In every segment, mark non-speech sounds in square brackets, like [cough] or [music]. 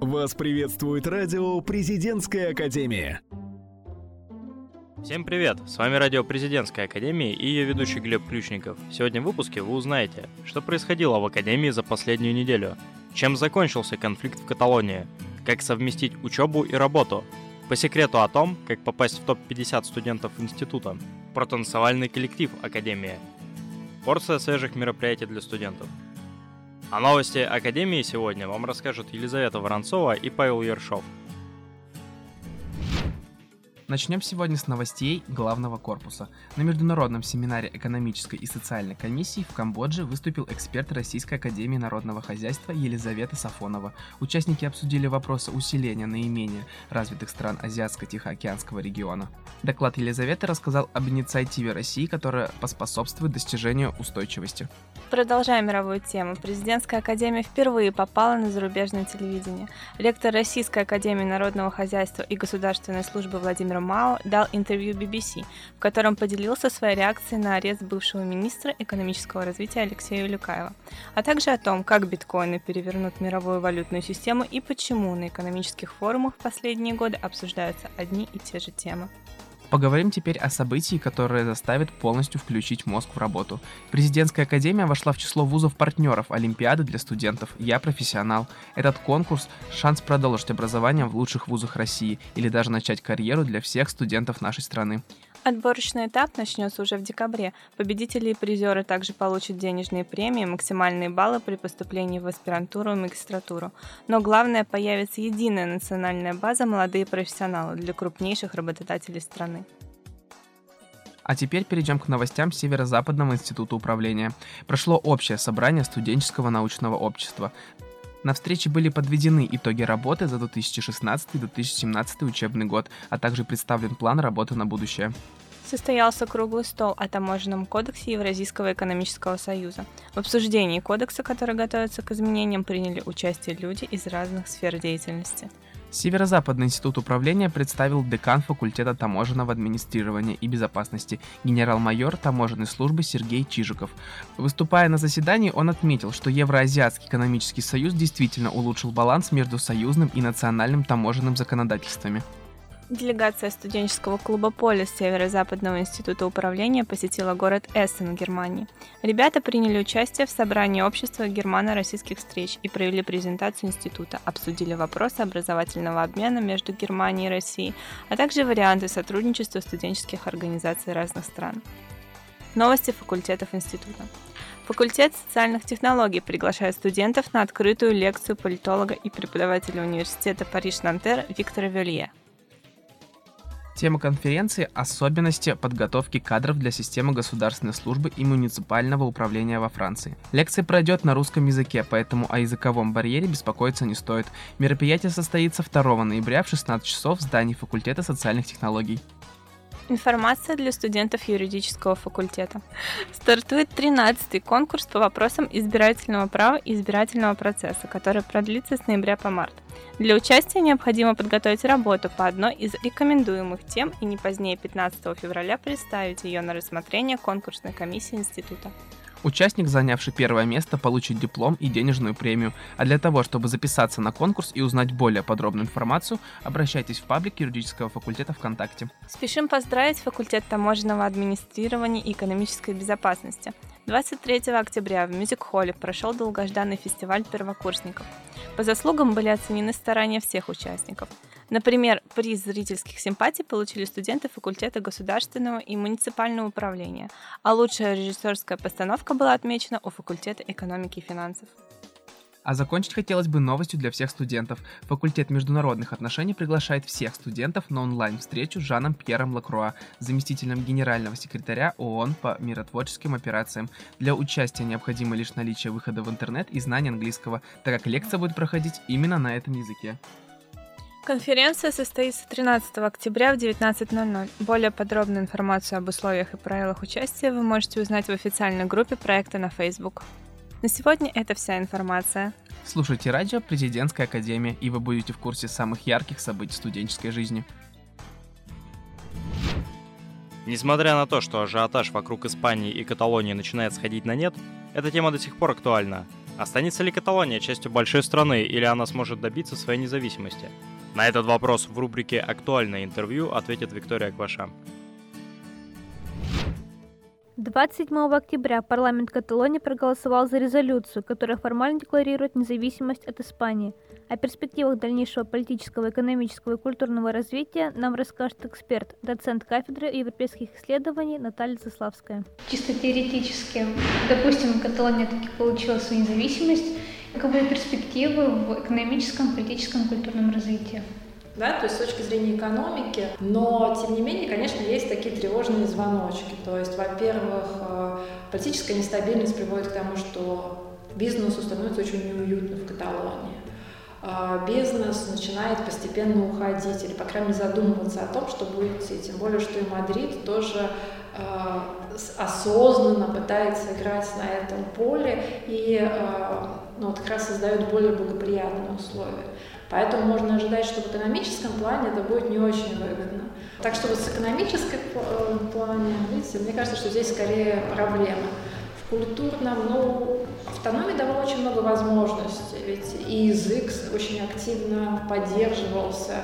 Вас приветствует радио «Президентская академия». Всем привет! С вами радио «Президентская академия» и ее ведущий Глеб Ключников. Сегодня в выпуске вы узнаете, что происходило в академии за последнюю неделю, чем закончился конфликт в Каталонии, как совместить учебу и работу, по секрету о том, как попасть в топ-50 студентов института, про танцевальный коллектив Академии, порция свежих мероприятий для студентов – о новости Академии сегодня вам расскажут Елизавета Воронцова и Павел Ершов. Начнем сегодня с новостей главного корпуса. На международном семинаре экономической и социальной комиссии в Камбодже выступил эксперт Российской академии народного хозяйства Елизавета Сафонова. Участники обсудили вопросы усиления наименее развитых стран Азиатско-Тихоокеанского региона. Доклад Елизаветы рассказал об инициативе России, которая поспособствует достижению устойчивости. Продолжая мировую тему, президентская академия впервые попала на зарубежное телевидение. Ректор Российской академии народного хозяйства и государственной службы Владимир Мао дал интервью BBC, в котором поделился своей реакцией на арест бывшего министра экономического развития Алексея Люкаева, а также о том, как биткоины перевернут мировую валютную систему и почему на экономических форумах в последние годы обсуждаются одни и те же темы. Поговорим теперь о событии, которое заставит полностью включить мозг в работу. Президентская академия вошла в число вузов-партнеров Олимпиады для студентов «Я профессионал». Этот конкурс – шанс продолжить образование в лучших вузах России или даже начать карьеру для всех студентов нашей страны. Отборочный этап начнется уже в декабре. Победители и призеры также получат денежные премии, максимальные баллы при поступлении в аспирантуру и магистратуру. Но главное, появится единая национальная база «Молодые профессионалы» для крупнейших работодателей страны. А теперь перейдем к новостям Северо-Западного института управления. Прошло общее собрание студенческого научного общества. На встрече были подведены итоги работы за 2016-2017 учебный год, а также представлен план работы на будущее. Состоялся круглый стол о таможенном кодексе Евразийского экономического союза. В обсуждении кодекса, который готовится к изменениям, приняли участие люди из разных сфер деятельности. Северо-Западный институт управления представил декан факультета таможенного администрирования и безопасности, генерал-майор таможенной службы Сергей Чижиков. Выступая на заседании, он отметил, что Евроазиатский экономический союз действительно улучшил баланс между союзным и национальным таможенным законодательствами. Делегация студенческого клуба «Полис» Северо-Западного института управления посетила город Эссен, Германии. Ребята приняли участие в собрании общества германо-российских встреч и провели презентацию института, обсудили вопросы образовательного обмена между Германией и Россией, а также варианты сотрудничества студенческих организаций разных стран. Новости факультетов института. Факультет социальных технологий приглашает студентов на открытую лекцию политолога и преподавателя университета Париж-Нантер Виктора Велье. Тема конференции – особенности подготовки кадров для системы государственной службы и муниципального управления во Франции. Лекция пройдет на русском языке, поэтому о языковом барьере беспокоиться не стоит. Мероприятие состоится 2 ноября в 16 часов в здании факультета социальных технологий. Информация для студентов юридического факультета. Стартует 13-й конкурс по вопросам избирательного права и избирательного процесса, который продлится с ноября по март. Для участия необходимо подготовить работу по одной из рекомендуемых тем и не позднее 15 февраля представить ее на рассмотрение конкурсной комиссии института. Участник, занявший первое место, получит диплом и денежную премию. А для того, чтобы записаться на конкурс и узнать более подробную информацию, обращайтесь в паблик юридического факультета ВКонтакте. Спешим поздравить факультет таможенного администрирования и экономической безопасности. 23 октября в Мюзик-холле прошел долгожданный фестиваль первокурсников. По заслугам были оценены старания всех участников. Например, приз зрительских симпатий получили студенты факультета государственного и муниципального управления, а лучшая режиссерская постановка была отмечена у факультета экономики и финансов. А закончить хотелось бы новостью для всех студентов. Факультет международных отношений приглашает всех студентов на онлайн-встречу с Жаном Пьером Лакруа, заместителем генерального секретаря ООН по миротворческим операциям. Для участия необходимо лишь наличие выхода в интернет и знание английского, так как лекция будет проходить именно на этом языке. Конференция состоится 13 октября в 19.00. Более подробную информацию об условиях и правилах участия вы можете узнать в официальной группе проекта на Facebook. На сегодня это вся информация. Слушайте радио Президентская академия, и вы будете в курсе самых ярких событий студенческой жизни. Несмотря на то, что ажиотаж вокруг Испании и Каталонии начинает сходить на нет, эта тема до сих пор актуальна. Останется ли Каталония частью большой страны или она сможет добиться своей независимости? На этот вопрос в рубрике «Актуальное интервью» ответит Виктория Кваша. 27 октября парламент Каталонии проголосовал за резолюцию, которая формально декларирует независимость от Испании. О перспективах дальнейшего политического, экономического и культурного развития нам расскажет эксперт, доцент кафедры европейских исследований Наталья Заславская. Чисто теоретически, допустим, Каталония таки получила свою независимость, каковы перспективы в экономическом, политическом, культурном развитии? да, то есть с точки зрения экономики, но тем не менее, конечно, есть такие тревожные звоночки. То есть, во-первых, э, политическая нестабильность приводит к тому, что бизнесу становится очень неуютно в Каталонии. Э, бизнес начинает постепенно уходить или, по крайней мере, задумываться о том, чтобы уйти. Тем более, что и Мадрид тоже э, осознанно пытается играть на этом поле и ну, вот как раз создает более благоприятные условия. Поэтому можно ожидать, что в экономическом плане это будет не очень выгодно. Так что вот с экономической э, плане, видите, мне кажется, что здесь скорее проблема. В культурном, ну, автономии давало очень много возможностей, ведь и язык очень активно поддерживался.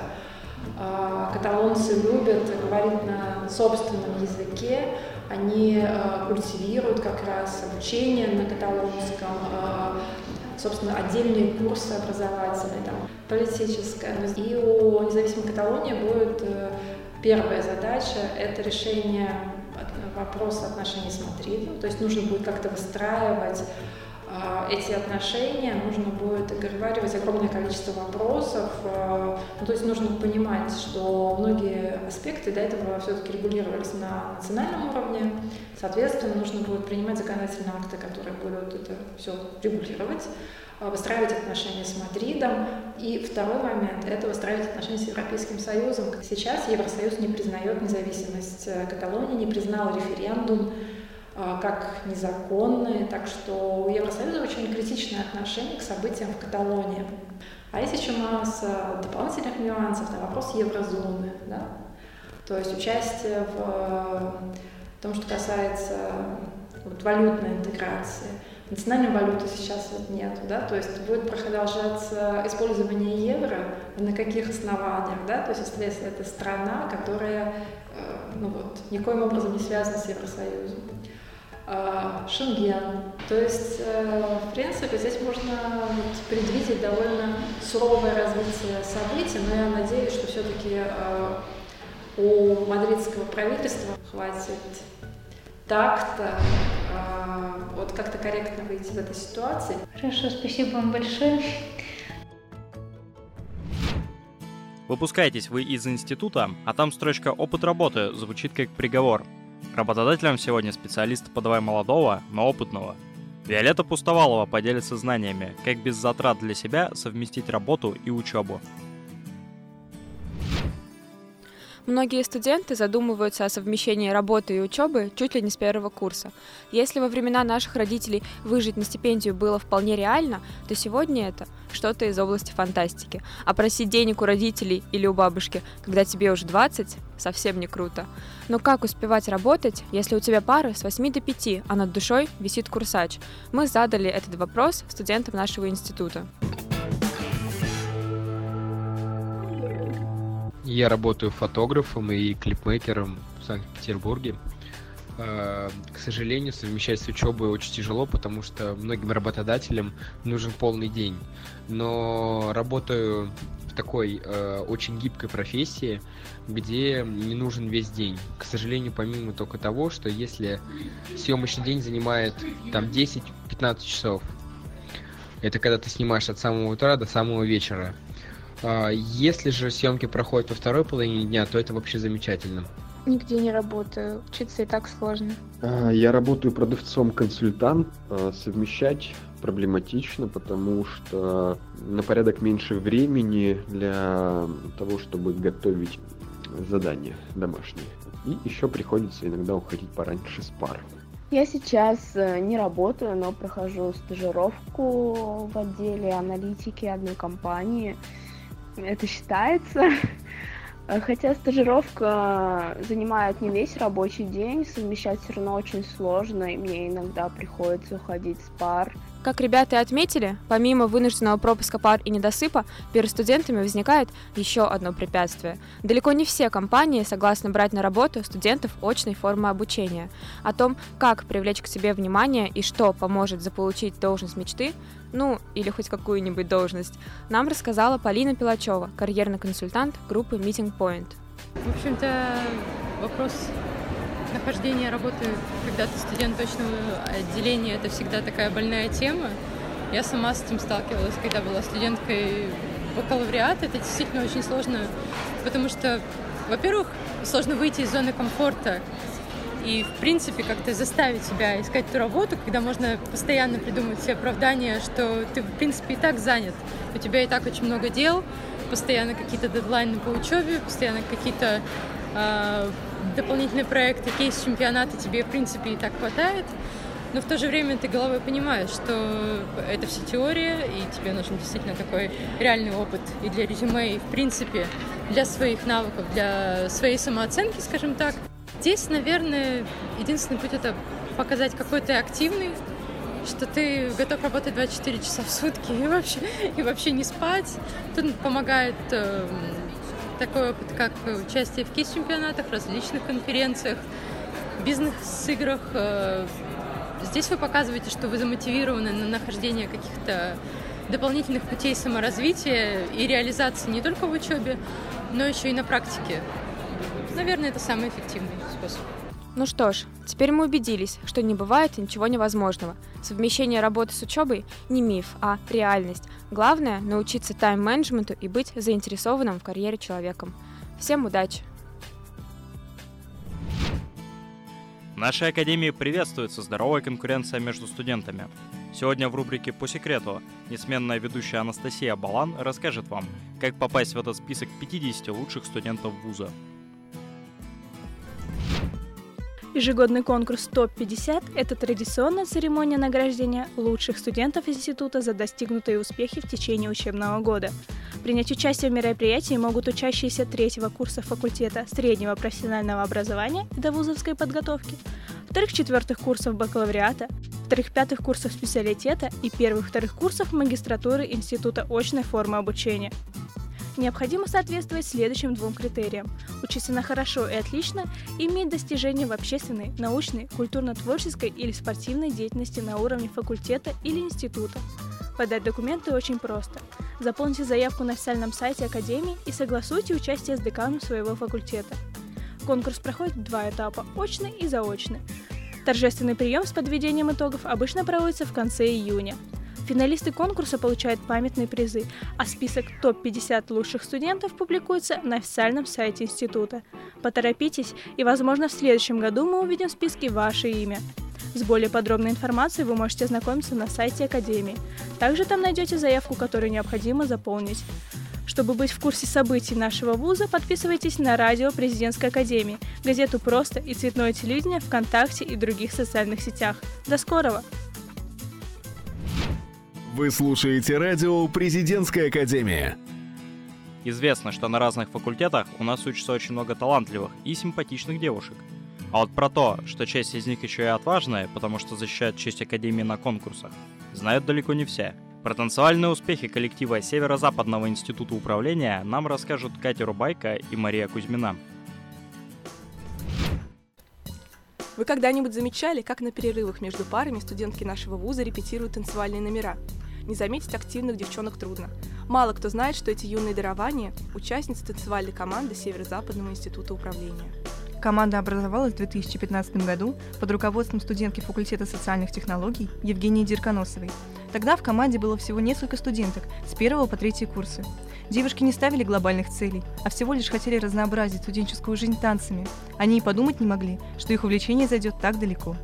А, каталонцы любят говорить на собственном языке, они э, культивируют как раз обучение на каталонском, э, собственно, отдельные курсы образовательные, там, политическое. И у независимой Каталонии будет э, первая задача – это решение вопроса отношений с Мадридом, то есть нужно будет как-то выстраивать эти отношения, нужно будет оговаривать огромное количество вопросов. А, ну, то есть нужно понимать, что многие аспекты до этого все-таки регулировались на национальном уровне. Соответственно, нужно будет принимать законодательные акты, которые будут это все регулировать а, выстраивать отношения с Мадридом. И второй момент – это выстраивать отношения с Европейским Союзом. Сейчас Евросоюз не признает независимость э, Каталонии, не признал референдум а, как незаконные, так что у Евросоюза очень критичное отношение к событиям в Каталонии. А есть еще масса дополнительных нюансов на вопрос еврозоны, да? то есть участие в том, что касается вот, валютной интеграции. Национальной валюты сейчас вот нет, да, то есть будет продолжаться использование евро, на каких основаниях, да, то есть если это страна, которая, э, ну вот, никоим образом не связана с Евросоюзом. А, Шенген. То есть, э, в принципе, здесь можно предвидеть довольно суровое развитие событий, но я надеюсь, что все-таки э, у мадридского правительства хватит такта э, вот как-то корректно выйти из этой ситуации. Хорошо, спасибо вам большое. Выпускаетесь вы из института, а там строчка «Опыт работы» звучит как приговор – Работодателем сегодня специалист подавай молодого, но опытного. Виолетта Пустовалова поделится знаниями, как без затрат для себя совместить работу и учебу. Многие студенты задумываются о совмещении работы и учебы чуть ли не с первого курса. Если во времена наших родителей выжить на стипендию было вполне реально, то сегодня это что-то из области фантастики. А просить денег у родителей или у бабушки, когда тебе уже 20, совсем не круто. Но как успевать работать, если у тебя пары с 8 до 5, а над душой висит курсач? Мы задали этот вопрос студентам нашего института. Я работаю фотографом и клипмейкером в Санкт-Петербурге. А, к сожалению, совмещать с учебой очень тяжело, потому что многим работодателям нужен полный день. Но работаю в такой э, очень гибкой профессии, где не нужен весь день. К сожалению, помимо только того, что если съемочный день занимает там 10-15 часов, это когда ты снимаешь от самого утра до самого вечера, если же съемки проходят во второй половине дня, то это вообще замечательно. Нигде не работаю. Учиться и так сложно. А, я работаю продавцом-консультант. А, совмещать проблематично, потому что на порядок меньше времени для того, чтобы готовить задания домашние. И еще приходится иногда уходить пораньше с пар. Я сейчас э, не работаю, но прохожу стажировку в отделе аналитики одной компании это считается. Э, хотя стажировка занимает не весь рабочий день, совмещать все равно очень сложно, и мне иногда приходится уходить с пар. Как ребята отметили, помимо вынужденного пропуска пар и недосыпа, перед студентами возникает еще одно препятствие. Далеко не все компании согласны брать на работу студентов очной формы обучения. О том, как привлечь к себе внимание и что поможет заполучить должность мечты, ну или хоть какую-нибудь должность, нам рассказала Полина Пилачева, карьерный консультант группы Meeting Point. В общем-то, вопрос нахождения работы, когда ты студент точного отделения, это всегда такая больная тема. Я сама с этим сталкивалась, когда была студенткой бакалавриата. Это действительно очень сложно, потому что, во-первых, сложно выйти из зоны комфорта и, в принципе, как-то заставить себя искать ту работу, когда можно постоянно придумать себе оправдание, что ты, в принципе, и так занят. У тебя и так очень много дел, постоянно какие-то дедлайны по учебе, постоянно какие-то э, дополнительные проекты, кейс чемпионата тебе, в принципе, и так хватает. Но в то же время ты головой понимаешь, что это все теория, и тебе нужен действительно такой реальный опыт и для резюме, и, в принципе, для своих навыков, для своей самооценки, скажем так. Здесь, наверное, единственный путь — это показать, какой ты активный, что ты готов работать 24 часа в сутки и вообще, и вообще не спать. Тут помогает э, такой опыт, как участие в кейс-чемпионатах, различных конференциях, бизнес-играх. Э, здесь вы показываете, что вы замотивированы на нахождение каких-то дополнительных путей саморазвития и реализации не только в учебе, но еще и на практике. Наверное, это самый эффективный способ. Ну что ж, теперь мы убедились, что не бывает ничего невозможного. Совмещение работы с учебой не миф, а реальность. Главное – научиться тайм-менеджменту и быть заинтересованным в карьере человеком. Всем удачи! В нашей академии приветствуется здоровая конкуренция между студентами. Сегодня в рубрике «По секрету» несменная ведущая Анастасия Балан расскажет вам, как попасть в этот список 50 лучших студентов вуза. Ежегодный конкурс ТОП-50 – это традиционная церемония награждения лучших студентов института за достигнутые успехи в течение учебного года. Принять участие в мероприятии могут учащиеся третьего курса факультета среднего профессионального образования и довузовской подготовки, вторых-четвертых курсов бакалавриата, вторых-пятых курсов специалитета и первых-вторых курсов магистратуры Института очной формы обучения – Необходимо соответствовать следующим двум критериям. Учиться на хорошо и отлично и иметь достижения в общественной, научной, культурно-творческой или спортивной деятельности на уровне факультета или института. Подать документы очень просто. Заполните заявку на официальном сайте Академии и согласуйте участие с деканом своего факультета. Конкурс проходит в два этапа – очный и заочный. Торжественный прием с подведением итогов обычно проводится в конце июня. Финалисты конкурса получают памятные призы, а список топ-50 лучших студентов публикуется на официальном сайте института. Поторопитесь, и, возможно, в следующем году мы увидим в списке ваше имя. С более подробной информацией вы можете ознакомиться на сайте Академии. Также там найдете заявку, которую необходимо заполнить. Чтобы быть в курсе событий нашего вуза, подписывайтесь на радио Президентской Академии, газету «Просто» и цветное телевидение ВКонтакте и других социальных сетях. До скорого! Вы слушаете радио «Президентская академия». Известно, что на разных факультетах у нас учатся очень много талантливых и симпатичных девушек. А вот про то, что часть из них еще и отважная, потому что защищают честь Академии на конкурсах, знают далеко не все. Про танцевальные успехи коллектива Северо-Западного института управления нам расскажут Катя Рубайка и Мария Кузьмина. Вы когда-нибудь замечали, как на перерывах между парами студентки нашего вуза репетируют танцевальные номера? Не заметить активных девчонок трудно. Мало кто знает, что эти юные дарования – участницы танцевальной команды Северо-Западного института управления. Команда образовалась в 2015 году под руководством студентки факультета социальных технологий Евгении Дирконосовой. Тогда в команде было всего несколько студенток с первого по третий курсы. Девушки не ставили глобальных целей, а всего лишь хотели разнообразить студенческую жизнь танцами. Они и подумать не могли, что их увлечение зайдет так далеко.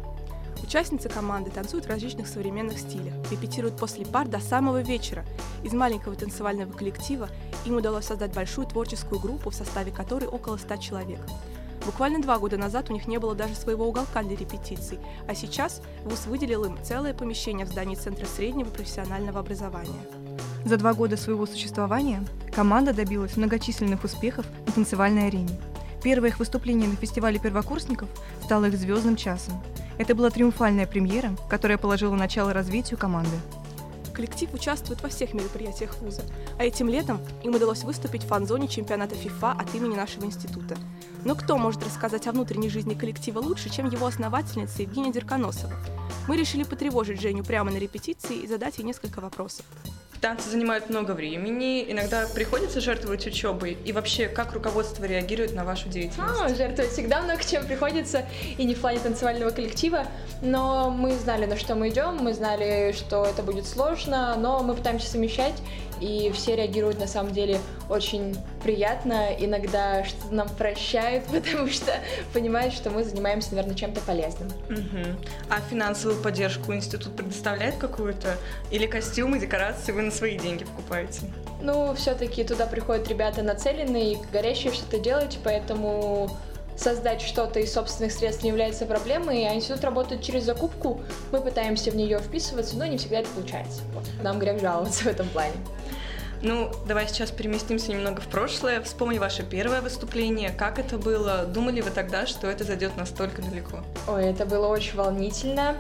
Участницы команды танцуют в различных современных стилях, репетируют после пар до самого вечера. Из маленького танцевального коллектива им удалось создать большую творческую группу, в составе которой около ста человек. Буквально два года назад у них не было даже своего уголка для репетиций, а сейчас ВУЗ выделил им целое помещение в здании Центра среднего профессионального образования. За два года своего существования Команда добилась многочисленных успехов на танцевальной арене. Первое их выступление на фестивале первокурсников стало их звездным часом. Это была триумфальная премьера, которая положила начало развитию команды. Коллектив участвует во всех мероприятиях вуза, а этим летом им удалось выступить в фан-зоне чемпионата ФИФА от имени нашего института. Но кто может рассказать о внутренней жизни коллектива лучше, чем его основательница Евгения Дерконосова? Мы решили потревожить Женю прямо на репетиции и задать ей несколько вопросов. Танцы занимают много времени, иногда приходится жертвовать учебой. И вообще, как руководство реагирует на вашу деятельность? А, жертвовать всегда много чем приходится, и не в плане танцевального коллектива. Но мы знали, на что мы идем, мы знали, что это будет сложно, но мы пытаемся совмещать, и все реагируют на самом деле очень приятно, иногда что нам прощают, [laughs] потому что понимают, что мы занимаемся, наверное, чем-то полезным. Угу. А финансовую поддержку институт предоставляет какую-то? Или костюмы, декорации вы на свои деньги покупаете? Ну, все-таки туда приходят ребята нацеленные, горящие что-то делать, поэтому создать что-то из собственных средств не является проблемой, а институт работает через закупку. Мы пытаемся в нее вписываться, но не всегда это получается. Нам грех жаловаться в этом плане. Ну, давай сейчас переместимся немного в прошлое. Вспомни ваше первое выступление. Как это было? Думали вы тогда, что это зайдет настолько далеко? Ой, это было очень волнительно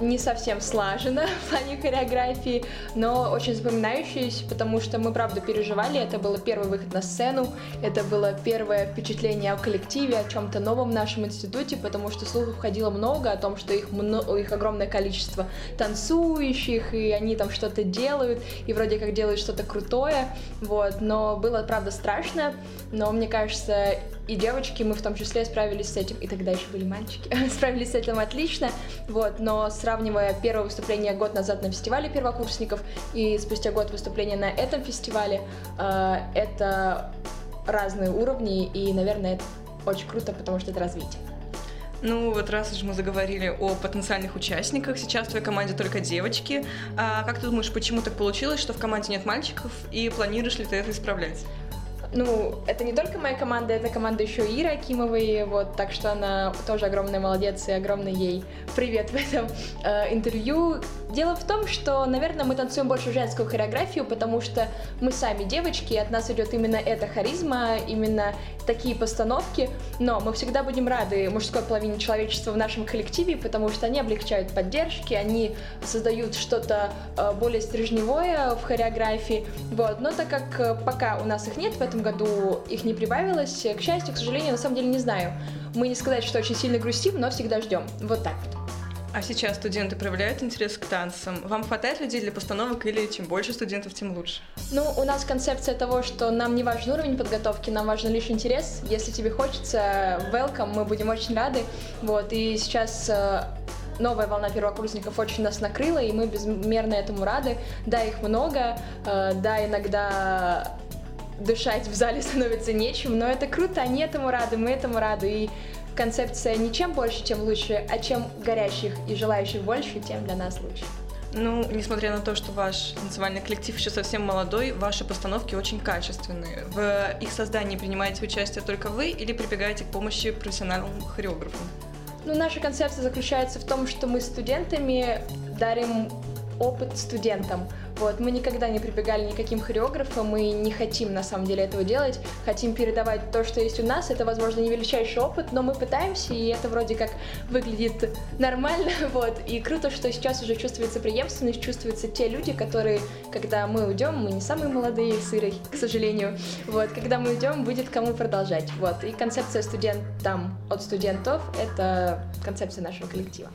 не совсем слаженно [laughs] в плане хореографии, но очень запоминающаяся, потому что мы, правда, переживали. Это был первый выход на сцену, это было первое впечатление о коллективе, о чем-то новом в нашем институте, потому что слухов ходило много о том, что их, много, их огромное количество танцующих, и они там что-то делают, и вроде как делают что-то крутое, вот. Но было, правда, страшно, но мне кажется, и девочки, мы в том числе справились с этим, и тогда еще были мальчики, [laughs] справились с этим отлично, вот, но сравнивая первое выступление год назад на фестивале первокурсников и спустя год выступления на этом фестивале, э, это разные уровни, и, наверное, это очень круто, потому что это развитие. Ну, вот раз уж мы заговорили о потенциальных участниках, сейчас в твоей команде только девочки. А как ты думаешь, почему так получилось, что в команде нет мальчиков, и планируешь ли ты это исправлять? Ну, это не только моя команда, это команда еще Иры Акимовой, вот, так что она тоже огромная молодец и огромный ей привет в этом э, интервью. Дело в том, что, наверное, мы танцуем больше женскую хореографию, потому что мы сами девочки, и от нас идет именно эта харизма, именно такие постановки, но мы всегда будем рады мужской половине человечества в нашем коллективе, потому что они облегчают поддержки, они создают что-то э, более стрижневое в хореографии, вот, но так как э, пока у нас их нет в этом году их не прибавилось. К счастью, к сожалению, на самом деле не знаю. Мы не сказать, что очень сильно грустим, но всегда ждем. Вот так вот. А сейчас студенты проявляют интерес к танцам. Вам хватает людей для постановок или чем больше студентов, тем лучше? Ну, у нас концепция того, что нам не важен уровень подготовки, нам важен лишь интерес. Если тебе хочется, welcome, мы будем очень рады. Вот, и сейчас э, новая волна первокурсников очень нас накрыла, и мы безмерно этому рады. Да, их много, э, да, иногда дышать в зале [laughs] становится нечем, но это круто, они этому рады, мы этому рады, и концепция не чем больше, тем лучше, а чем горящих и желающих больше, тем для нас лучше. Ну, несмотря на то, что ваш танцевальный коллектив еще совсем молодой, ваши постановки очень качественные. В их создании принимаете участие только вы или прибегаете к помощи профессиональным хореографам? Ну, наша концепция заключается в том, что мы студентами дарим опыт студентам. Вот, мы никогда не прибегали никаким хореографам, мы не хотим на самом деле этого делать, хотим передавать то, что есть у нас, это, возможно, не величайший опыт, но мы пытаемся, и это вроде как выглядит нормально, [laughs] вот, и круто, что сейчас уже чувствуется преемственность, чувствуются те люди, которые, когда мы уйдем, мы не самые молодые с Ирой, к сожалению, вот, когда мы уйдем, будет кому продолжать, вот, и концепция студентам от студентов — это концепция нашего коллектива.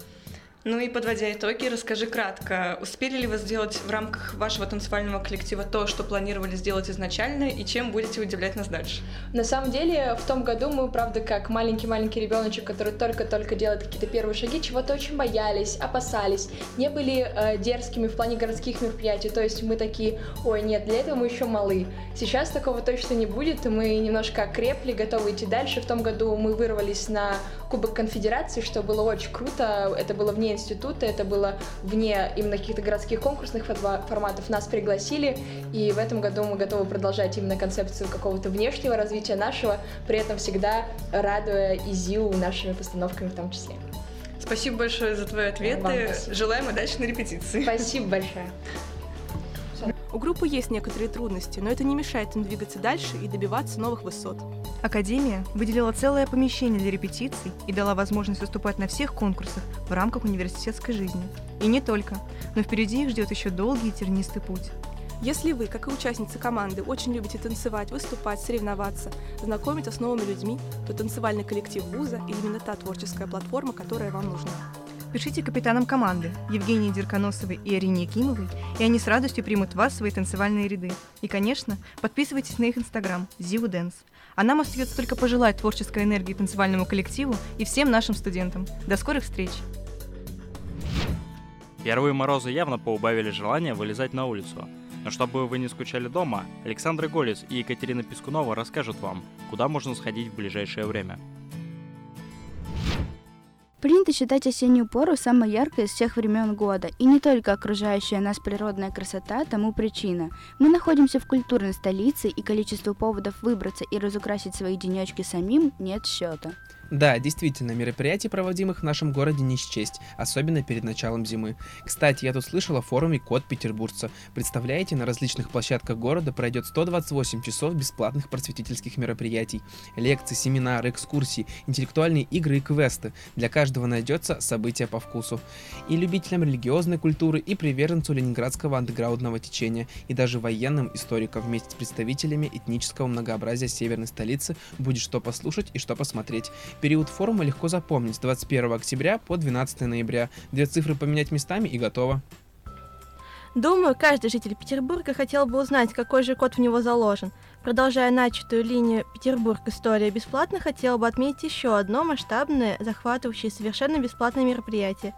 Ну и подводя итоги, расскажи кратко, успели ли вы сделать в рамках вашего танцевального коллектива то, что планировали сделать изначально, и чем будете удивлять нас дальше? На самом деле, в том году мы, правда, как маленький-маленький ребеночек, который только-только делает какие-то первые шаги, чего-то очень боялись, опасались, не были э, дерзкими в плане городских мероприятий, то есть мы такие, ой, нет, для этого мы еще малы. Сейчас такого точно не будет, мы немножко окрепли, готовы идти дальше. В том году мы вырвались на Кубок Конфедерации, что было очень круто, это было вне института, это было вне именно каких-то городских конкурсных форматов. Нас пригласили, и в этом году мы готовы продолжать именно концепцию какого-то внешнего развития нашего, при этом всегда радуя ИЗИУ нашими постановками в том числе. Спасибо большое за твои ответы. Желаем удачи на репетиции. Спасибо большое. У группы есть некоторые трудности, но это не мешает им двигаться дальше и добиваться новых высот. Академия выделила целое помещение для репетиций и дала возможность выступать на всех конкурсах в рамках университетской жизни. И не только, но впереди их ждет еще долгий и тернистый путь. Если вы, как и участницы команды, очень любите танцевать, выступать, соревноваться, знакомиться с новыми людьми, то танцевальный коллектив вуза – именно та творческая платформа, которая вам нужна. Пишите капитанам команды Евгении Дерконосовой и Арине Якимовой, и они с радостью примут вас в свои танцевальные ряды. И, конечно, подписывайтесь на их инстаграм Зиву Дэнс. А нам остается только пожелать творческой энергии танцевальному коллективу и всем нашим студентам. До скорых встреч! Первые морозы явно поубавили желание вылезать на улицу. Но чтобы вы не скучали дома, Александр Голец и Екатерина Пискунова расскажут вам, куда можно сходить в ближайшее время. Принято считать осеннюю пору самой яркой из всех времен года, и не только окружающая нас природная красота тому причина. Мы находимся в культурной столице, и количество поводов выбраться и разукрасить свои денечки самим нет счета. Да, действительно, мероприятий, проводимых в нашем городе, не счесть, особенно перед началом зимы. Кстати, я тут слышал о форуме «Код петербургца». Представляете, на различных площадках города пройдет 128 часов бесплатных просветительских мероприятий. Лекции, семинары, экскурсии, интеллектуальные игры и квесты. Для каждого найдется событие по вкусу. И любителям религиозной культуры, и приверженцу ленинградского андеграундного течения, и даже военным историкам вместе с представителями этнического многообразия северной столицы будет что послушать и что посмотреть. Период форума легко запомнить с 21 октября по 12 ноября. Две цифры поменять местами и готово. Думаю, каждый житель Петербурга хотел бы узнать, какой же код в него заложен. Продолжая начатую линию «Петербург. История бесплатно», хотел бы отметить еще одно масштабное, захватывающее совершенно бесплатное мероприятие.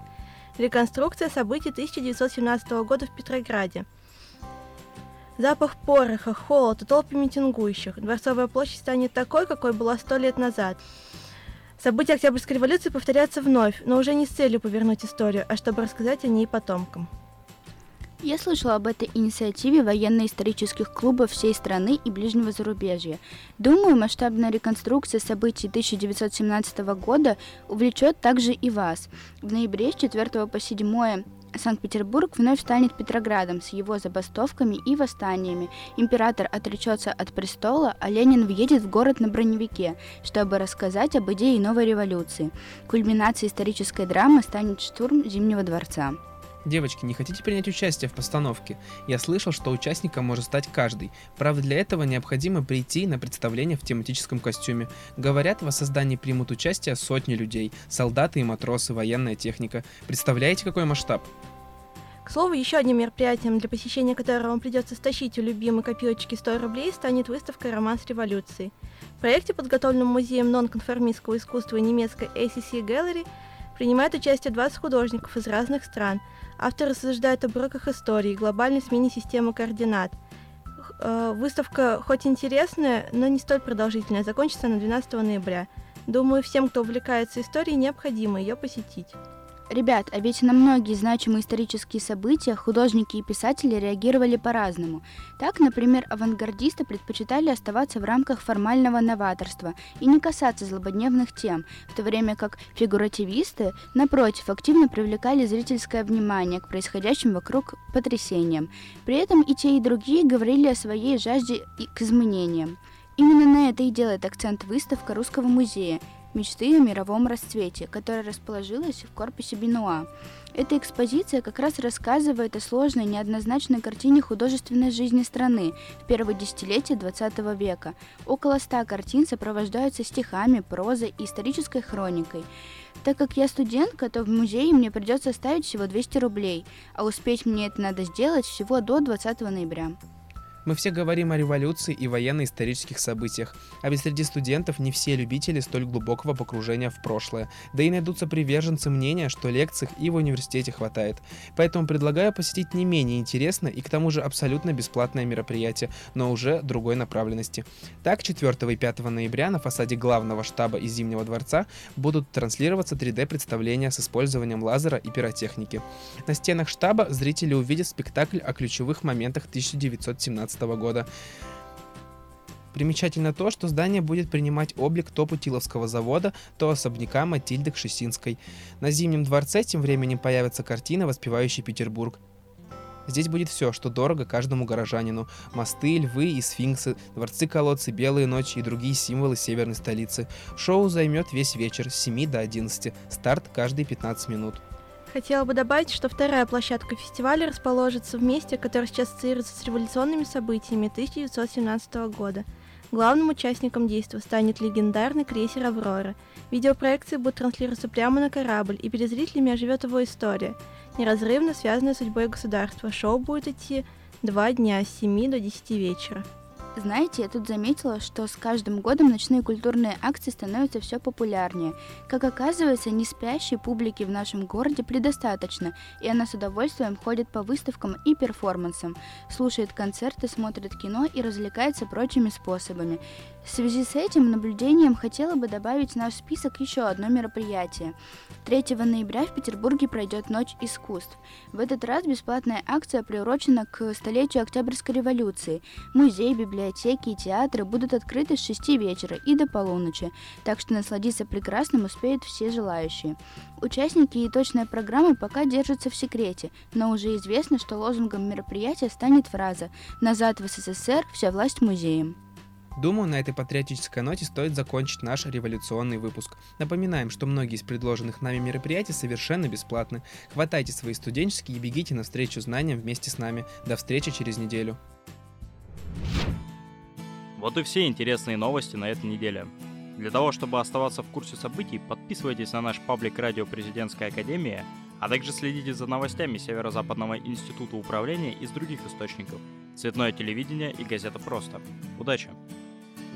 Реконструкция событий 1917 года в Петрограде. Запах пороха, холод и толпы митингующих. Дворцовая площадь станет такой, какой была сто лет назад. События Октябрьской революции повторятся вновь, но уже не с целью повернуть историю, а чтобы рассказать о ней потомкам. Я слышала об этой инициативе военно-исторических клубов всей страны и ближнего зарубежья. Думаю, масштабная реконструкция событий 1917 года увлечет также и вас. В ноябре с 4 по 7 Санкт-Петербург вновь станет Петроградом с его забастовками и восстаниями. Император отречется от престола, а Ленин въедет в город на броневике, чтобы рассказать об идее новой революции. Кульминацией исторической драмы станет штурм Зимнего дворца. Девочки, не хотите принять участие в постановке? Я слышал, что участником может стать каждый. Правда, для этого необходимо прийти на представление в тематическом костюме. Говорят, в создании примут участие сотни людей. Солдаты и матросы, военная техника. Представляете, какой масштаб? К слову, еще одним мероприятием, для посещения которого вам придется стащить у любимой копилочки 100 рублей, станет выставка «Роман с революцией». В проекте, подготовленном Музеем нонконформистского искусства немецкой ACC Gallery, принимает участие 20 художников из разных стран – Автор рассуждает об уроках истории, глобальной смене системы координат. Э, выставка хоть интересная, но не столь продолжительная, закончится на 12 ноября. Думаю, всем, кто увлекается историей, необходимо ее посетить. Ребят, а ведь на многие значимые исторические события художники и писатели реагировали по-разному. Так, например, авангардисты предпочитали оставаться в рамках формального новаторства и не касаться злободневных тем, в то время как фигуративисты, напротив, активно привлекали зрительское внимание к происходящим вокруг потрясениям. При этом и те, и другие говорили о своей жажде к изменениям. Именно на это и делает акцент выставка Русского музея – мечты о мировом расцвете, которая расположилась в корпусе Бенуа. Эта экспозиция как раз рассказывает о сложной, неоднозначной картине художественной жизни страны в первое десятилетие XX века. Около ста картин сопровождаются стихами, прозой и исторической хроникой. Так как я студентка, то в музее мне придется ставить всего 200 рублей, а успеть мне это надо сделать всего до 20 ноября. Мы все говорим о революции и военно-исторических событиях, а ведь среди студентов не все любители столь глубокого погружения в прошлое, да и найдутся приверженцы мнения, что лекций и в университете хватает. Поэтому предлагаю посетить не менее интересное и к тому же абсолютно бесплатное мероприятие, но уже другой направленности. Так, 4 и 5 ноября на фасаде главного штаба и Зимнего дворца будут транслироваться 3D-представления с использованием лазера и пиротехники. На стенах штаба зрители увидят спектакль о ключевых моментах 1917 2017 года. Примечательно то, что здание будет принимать облик то Путиловского завода, то особняка Матильды Кшесинской. На Зимнем дворце тем временем появится картина, воспевающая Петербург. Здесь будет все, что дорого каждому горожанину. Мосты, львы и сфинксы, дворцы-колодцы, белые ночи и другие символы северной столицы. Шоу займет весь вечер с 7 до 11. Старт каждые 15 минут. Хотела бы добавить, что вторая площадка фестиваля расположится в месте, которое сейчас ассоциируется с революционными событиями 1917 года. Главным участником действия станет легендарный крейсер «Аврора». Видеопроекции будут транслироваться прямо на корабль, и перед зрителями оживет его история, неразрывно связанная с судьбой государства. Шоу будет идти два дня с 7 до 10 вечера. Знаете, я тут заметила, что с каждым годом ночные культурные акции становятся все популярнее. Как оказывается, не спящей публики в нашем городе предостаточно, и она с удовольствием ходит по выставкам и перформансам, слушает концерты, смотрит кино и развлекается прочими способами. В связи с этим наблюдением хотела бы добавить в наш список еще одно мероприятие. 3 ноября в Петербурге пройдет Ночь искусств. В этот раз бесплатная акция приурочена к столетию Октябрьской революции. Музей, библиотеки и театры будут открыты с 6 вечера и до полуночи, так что насладиться прекрасным успеют все желающие. Участники и точная программа пока держатся в секрете, но уже известно, что лозунгом мероприятия станет фраза «Назад в СССР, вся власть музеем». Думаю, на этой патриотической ноте стоит закончить наш революционный выпуск. Напоминаем, что многие из предложенных нами мероприятий совершенно бесплатны. Хватайте свои студенческие и бегите навстречу знаниям вместе с нами. До встречи через неделю. Вот и все интересные новости на этой неделе. Для того, чтобы оставаться в курсе событий, подписывайтесь на наш паблик Радио Президентская Академия, а также следите за новостями Северо-Западного института управления из других источников, цветное телевидение и газета «Просто». Удачи!